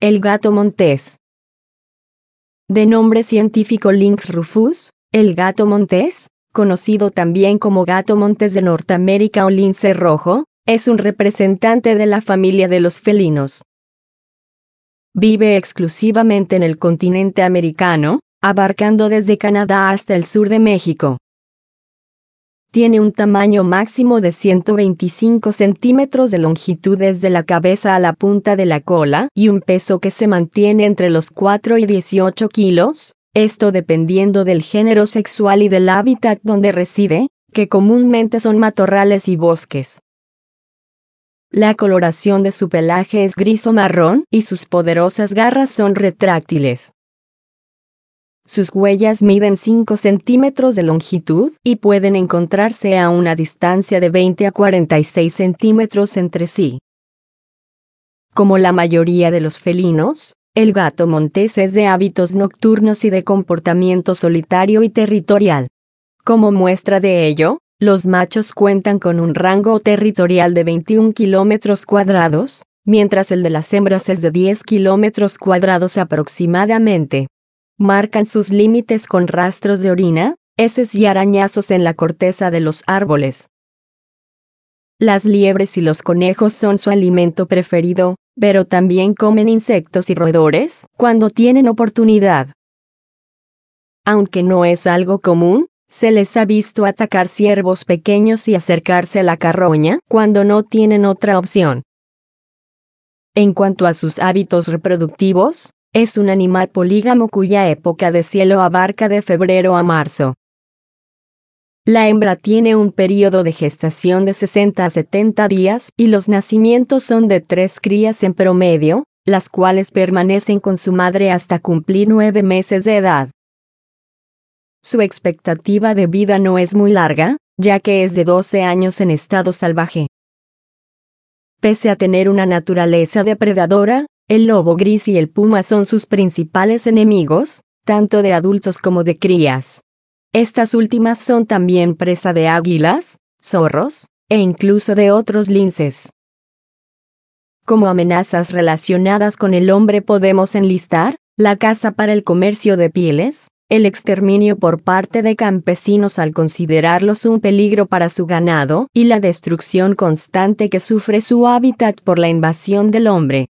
el gato montés. De nombre científico Lynx rufus, el gato montés, conocido también como gato montés de Norteamérica o lince rojo, es un representante de la familia de los felinos. Vive exclusivamente en el continente americano, abarcando desde Canadá hasta el sur de México. Tiene un tamaño máximo de 125 centímetros de longitud desde la cabeza a la punta de la cola y un peso que se mantiene entre los 4 y 18 kilos, esto dependiendo del género sexual y del hábitat donde reside, que comúnmente son matorrales y bosques. La coloración de su pelaje es gris o marrón y sus poderosas garras son retráctiles. Sus huellas miden 5 centímetros de longitud y pueden encontrarse a una distancia de 20 a 46 centímetros entre sí. Como la mayoría de los felinos, el gato montés es de hábitos nocturnos y de comportamiento solitario y territorial. Como muestra de ello, los machos cuentan con un rango territorial de 21 kilómetros cuadrados, mientras el de las hembras es de 10 kilómetros cuadrados aproximadamente. Marcan sus límites con rastros de orina, heces y arañazos en la corteza de los árboles. Las liebres y los conejos son su alimento preferido, pero también comen insectos y roedores cuando tienen oportunidad. Aunque no es algo común, se les ha visto atacar ciervos pequeños y acercarse a la carroña cuando no tienen otra opción. En cuanto a sus hábitos reproductivos, es un animal polígamo cuya época de cielo abarca de febrero a marzo. La hembra tiene un periodo de gestación de 60 a 70 días y los nacimientos son de tres crías en promedio, las cuales permanecen con su madre hasta cumplir nueve meses de edad. Su expectativa de vida no es muy larga, ya que es de 12 años en estado salvaje. Pese a tener una naturaleza depredadora, el lobo gris y el puma son sus principales enemigos, tanto de adultos como de crías. Estas últimas son también presa de águilas, zorros, e incluso de otros linces. Como amenazas relacionadas con el hombre podemos enlistar, la caza para el comercio de pieles, el exterminio por parte de campesinos al considerarlos un peligro para su ganado y la destrucción constante que sufre su hábitat por la invasión del hombre.